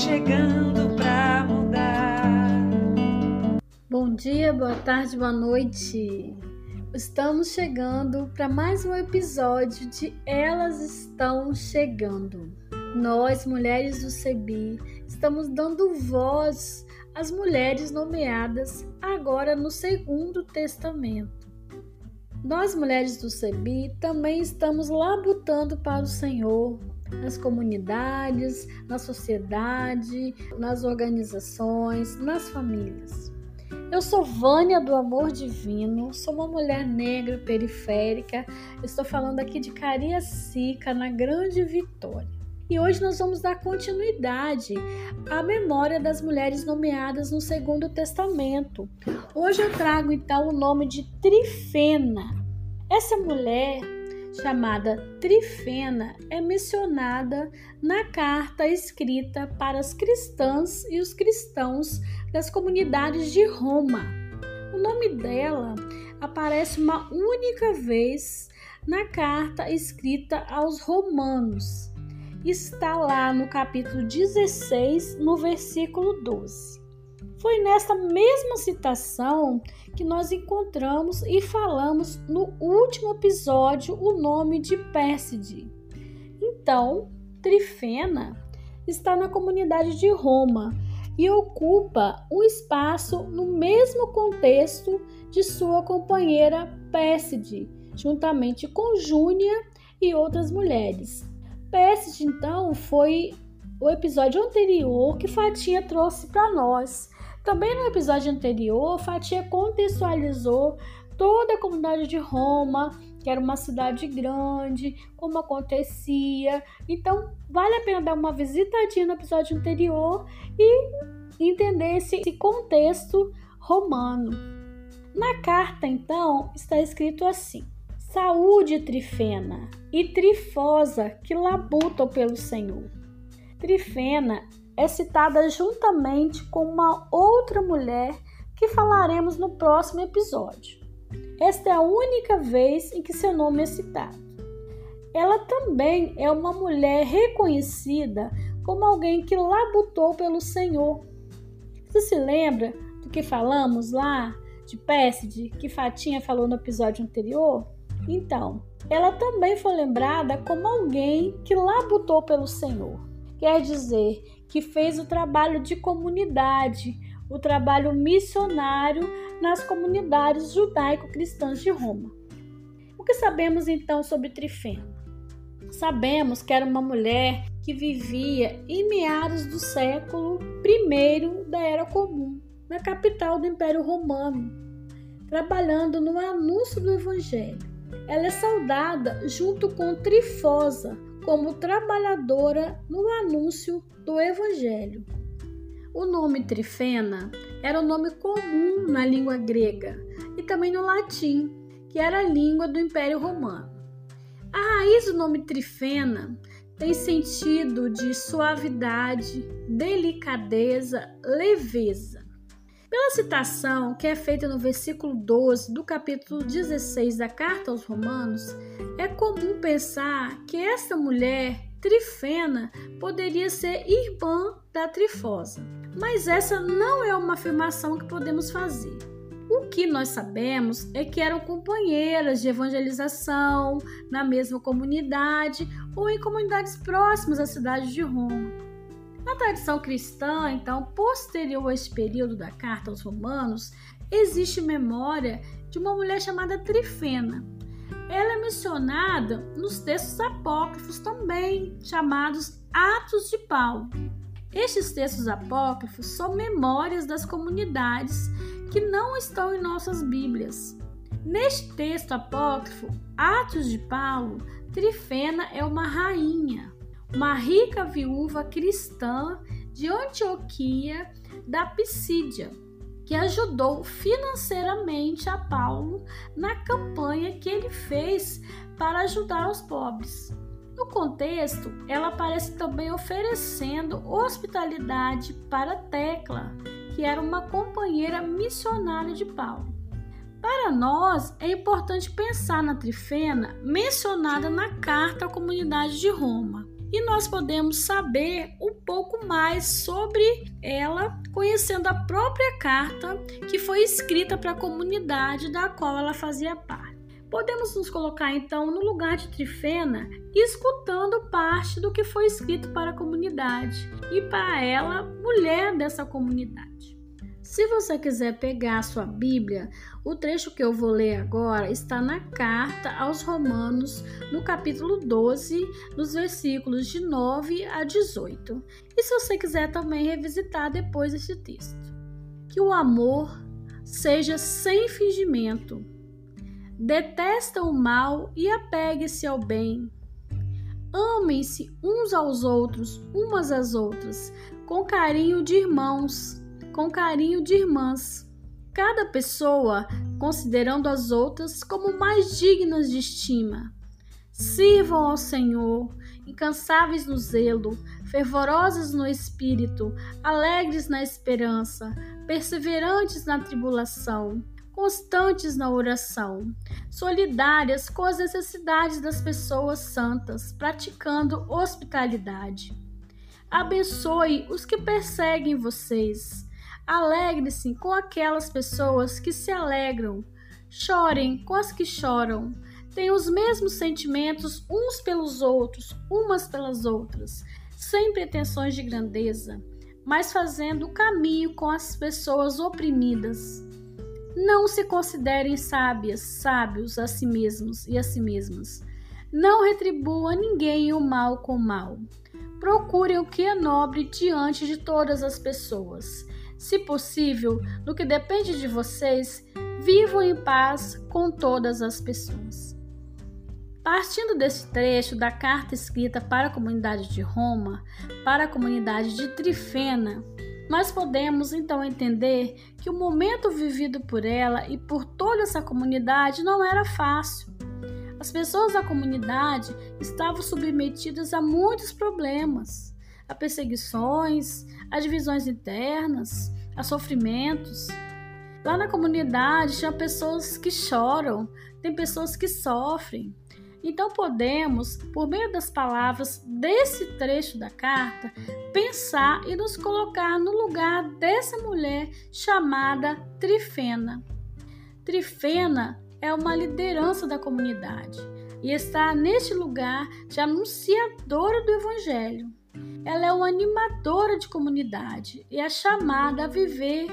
chegando para mudar. Bom dia, boa tarde, boa noite. Estamos chegando para mais um episódio de Elas Estão Chegando. Nós, mulheres do CEBI, estamos dando voz às mulheres nomeadas agora no Segundo Testamento. Nós, mulheres do CEBI, também estamos labutando para o Senhor nas comunidades, na sociedade, nas organizações, nas famílias. Eu sou Vânia do Amor Divino, sou uma mulher negra periférica, estou falando aqui de Cariacica, na Grande Vitória. E hoje nós vamos dar continuidade à memória das mulheres nomeadas no Segundo Testamento. Hoje eu trago então o nome de Trifena. Essa mulher chamada Trifena é mencionada na carta escrita para as cristãs e os cristãos das comunidades de Roma. O nome dela aparece uma única vez na carta escrita aos Romanos. Está lá no capítulo 16, no versículo 12. Foi nesta mesma citação que nós encontramos e falamos no último episódio o nome de Pérside. Então, Trifena está na comunidade de Roma e ocupa um espaço no mesmo contexto de sua companheira Pérside, juntamente com Júnia e outras mulheres. Pérside, então, foi o episódio anterior que Fatia trouxe para nós. Também no episódio anterior, Fatia contextualizou toda a comunidade de Roma, que era uma cidade grande, como acontecia. Então, vale a pena dar uma visitadinha no episódio anterior e entender esse contexto romano. Na carta, então, está escrito assim: Saúde, Trifena, e Trifosa, que labutam pelo Senhor. Trifena é citada juntamente com uma outra mulher que falaremos no próximo episódio. Esta é a única vez em que seu nome é citado. Ela também é uma mulher reconhecida como alguém que labutou pelo Senhor. Você se lembra do que falamos lá de Pésside, que Fatinha falou no episódio anterior? Então, ela também foi lembrada como alguém que labutou pelo Senhor quer dizer que fez o trabalho de comunidade, o trabalho missionário nas comunidades judaico-cristãs de Roma. O que sabemos então sobre Trifena? Sabemos que era uma mulher que vivia em meados do século I da Era Comum, na capital do Império Romano, trabalhando no anúncio do Evangelho. Ela é saudada junto com Trifosa, como trabalhadora no anúncio do Evangelho. O nome Trifena era um nome comum na língua grega e também no latim, que era a língua do Império Romano. A raiz do nome Trifena tem sentido de suavidade, delicadeza, leveza. Pela citação que é feita no versículo 12 do capítulo 16 da carta aos Romanos, é comum pensar que esta mulher, Trifena, poderia ser irmã da Trifosa. Mas essa não é uma afirmação que podemos fazer. O que nós sabemos é que eram companheiras de evangelização na mesma comunidade ou em comunidades próximas à cidade de Roma. Na tradição cristã, então, posterior a este período da carta aos Romanos, existe memória de uma mulher chamada Trifena. Ela é mencionada nos textos apócrifos também, chamados Atos de Paulo. Estes textos apócrifos são memórias das comunidades que não estão em nossas Bíblias. Neste texto apócrifo, Atos de Paulo, Trifena é uma rainha, uma rica viúva cristã de Antioquia da Pisídia, que ajudou financeiramente a Paulo na campanha que ele fez para ajudar os pobres. No contexto, ela aparece também oferecendo hospitalidade para Tecla, que era uma companheira missionária de Paulo. Para nós, é importante pensar na Trifena mencionada na carta à comunidade de Roma. E nós podemos saber um pouco mais sobre ela conhecendo a própria carta que foi escrita para a comunidade da qual ela fazia parte. Podemos nos colocar então no lugar de Trifena, escutando parte do que foi escrito para a comunidade e para ela, mulher dessa comunidade. Se você quiser pegar sua Bíblia, o trecho que eu vou ler agora está na carta aos Romanos, no capítulo 12, nos versículos de 9 a 18. E se você quiser também revisitar depois este texto. Que o amor seja sem fingimento detesta o mal e apegue-se ao bem. Amem-se uns aos outros, umas às outras, com carinho de irmãos, com carinho de irmãs. Cada pessoa considerando as outras como mais dignas de estima. Sirvam ao Senhor, incansáveis no zelo, fervorosas no espírito, alegres na esperança, perseverantes na tribulação, constantes na oração, solidárias com as necessidades das pessoas santas, praticando hospitalidade. Abençoe os que perseguem vocês. Alegre-se com aquelas pessoas que se alegram. Chorem com as que choram. Tenham os mesmos sentimentos uns pelos outros, umas pelas outras, sem pretensões de grandeza, mas fazendo o caminho com as pessoas oprimidas não se considerem sábias, sábios a si mesmos e a si mesmas. Não retribua ninguém o mal com mal. Procurem o que é nobre diante de todas as pessoas. Se possível, no que depende de vocês, vivam em paz com todas as pessoas. Partindo desse trecho da carta escrita para a comunidade de Roma, para a comunidade de Trifena, nós podemos então entender que o momento vivido por ela e por toda essa comunidade não era fácil. As pessoas da comunidade estavam submetidas a muitos problemas, a perseguições, a divisões internas, a sofrimentos. Lá na comunidade tinha pessoas que choram, tem pessoas que sofrem, então podemos, por meio das palavras desse trecho da carta, pensar e nos colocar no lugar dessa mulher chamada Trifena. Trifena é uma liderança da comunidade e está neste lugar de anunciadora do Evangelho. Ela é uma animadora de comunidade e é chamada a viver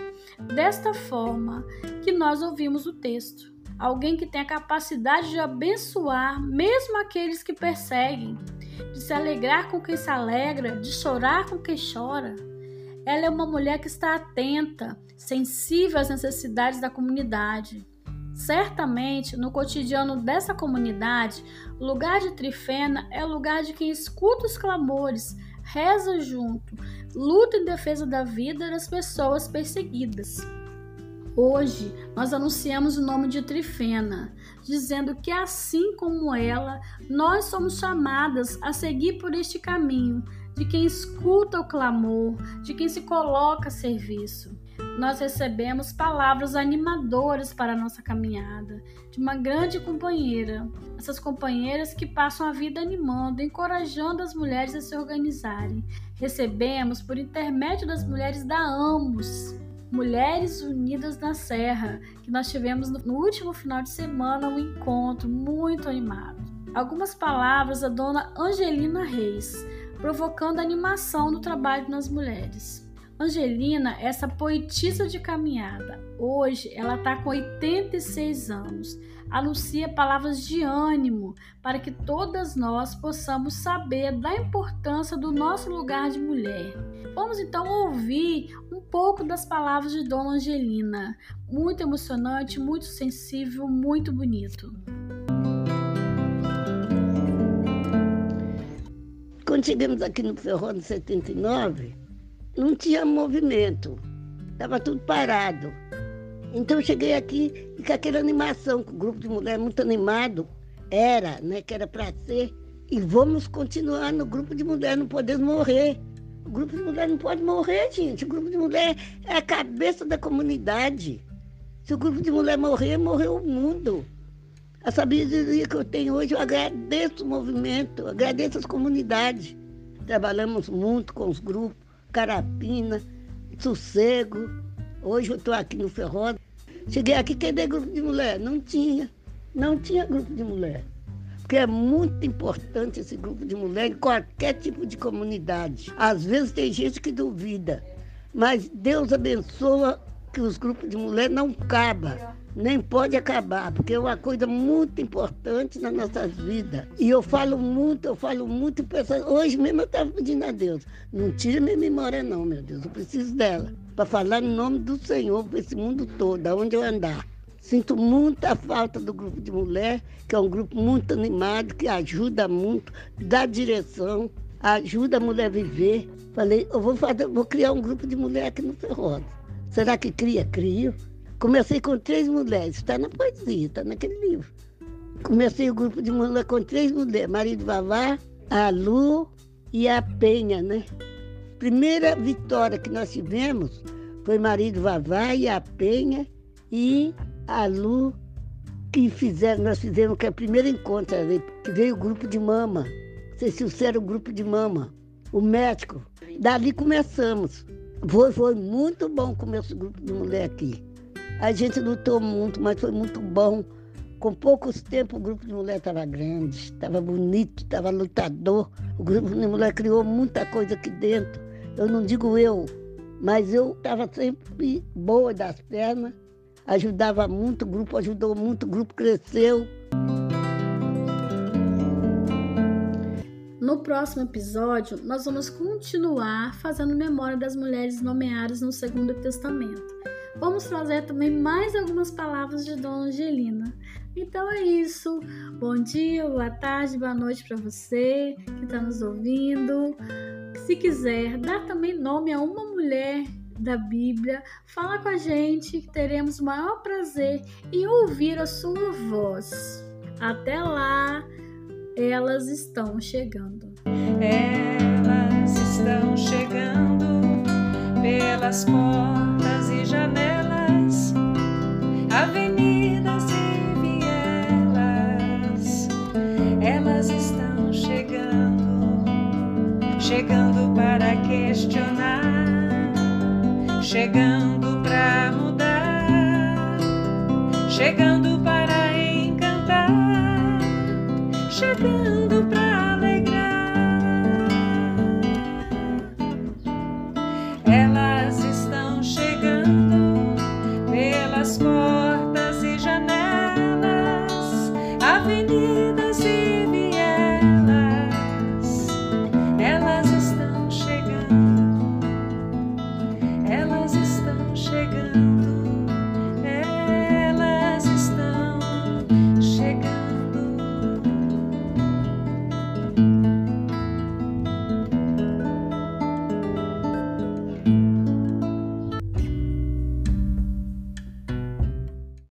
desta forma que nós ouvimos o texto alguém que tem a capacidade de abençoar mesmo aqueles que perseguem, de se alegrar com quem se alegra, de chorar com quem chora. Ela é uma mulher que está atenta, sensível às necessidades da comunidade. Certamente, no cotidiano dessa comunidade, o lugar de Trifena é o lugar de quem escuta os clamores, reza junto, luta em defesa da vida das pessoas perseguidas. Hoje nós anunciamos o nome de Trifena, dizendo que assim como ela, nós somos chamadas a seguir por este caminho de quem escuta o clamor, de quem se coloca a serviço. Nós recebemos palavras animadoras para a nossa caminhada, de uma grande companheira, essas companheiras que passam a vida animando, encorajando as mulheres a se organizarem. Recebemos, por intermédio das mulheres da Amos, Mulheres Unidas na Serra, que nós tivemos no último final de semana um encontro muito animado. Algumas palavras da dona Angelina Reis, provocando animação no trabalho nas mulheres. Angelina, essa poetisa de caminhada, hoje ela está com 86 anos, anuncia palavras de ânimo para que todas nós possamos saber da importância do nosso lugar de mulher. Vamos então ouvir um pouco das palavras de Dona Angelina. Muito emocionante, muito sensível, muito bonito. Quando chegamos aqui no Ferrão em 79, não tinha movimento, estava tudo parado. Então eu cheguei aqui e com aquela animação, com o grupo de mulher muito animado, era, né, que era para ser, e vamos continuar no grupo de mulher, não podemos morrer. O grupo de mulher não pode morrer, gente. O grupo de mulher é a cabeça da comunidade. Se o grupo de mulher morrer, morreu o mundo. A sabedoria que eu tenho hoje, eu agradeço o movimento, agradeço as comunidades. Trabalhamos muito com os grupos, Carapina, Sossego. Hoje eu estou aqui no Ferrosa. Cheguei aqui, cadê grupo de mulher? Não tinha. Não tinha grupo de mulher porque é muito importante esse grupo de mulheres em qualquer tipo de comunidade. Às vezes tem gente que duvida, mas Deus abençoa que os grupos de mulheres não acabam, nem pode acabar, porque é uma coisa muito importante nas nossas vidas. E eu falo muito, eu falo muito, hoje mesmo eu estava pedindo a Deus, não tire minha memória não, meu Deus, eu preciso dela, para falar em nome do Senhor para esse mundo todo, aonde eu andar. Sinto muita falta do grupo de mulher, que é um grupo muito animado, que ajuda muito, dá direção, ajuda a mulher a viver. Falei, eu vou, fazer, vou criar um grupo de mulher aqui no Ferrosa. Será que cria? Crio. Comecei com três mulheres, está na poesia, está naquele livro. Comecei o grupo de mulher com três mulheres, marido Vavá, a Lu e a Penha, né? Primeira vitória que nós tivemos foi marido Vavá e a Penha e a Lu, que fizeram, nós fizemos que é o primeiro encontro, que veio o grupo de mama. Não sei se você era o grupo de mama, o médico. Dali começamos. Foi, foi muito bom o grupo de mulher aqui. A gente lutou muito, mas foi muito bom. Com poucos tempos o grupo de mulher estava grande, estava bonito, estava lutador. O grupo de mulher criou muita coisa aqui dentro. Eu não digo eu, mas eu estava sempre boa das pernas ajudava muito, o grupo ajudou muito, o grupo cresceu. No próximo episódio, nós vamos continuar fazendo memória das mulheres nomeadas no Segundo Testamento. Vamos trazer também mais algumas palavras de Dona Angelina. Então é isso. Bom dia, boa tarde, boa noite para você que está nos ouvindo. Se quiser dar também nome a uma mulher da Bíblia, fala com a gente que teremos o maior prazer em ouvir a sua voz. Até lá, elas estão chegando. Elas estão chegando pelas portas avenidas e vielas. Elas estão chegando, chegando para questionar chegando pra mudar, chegando para encantar, chegando pra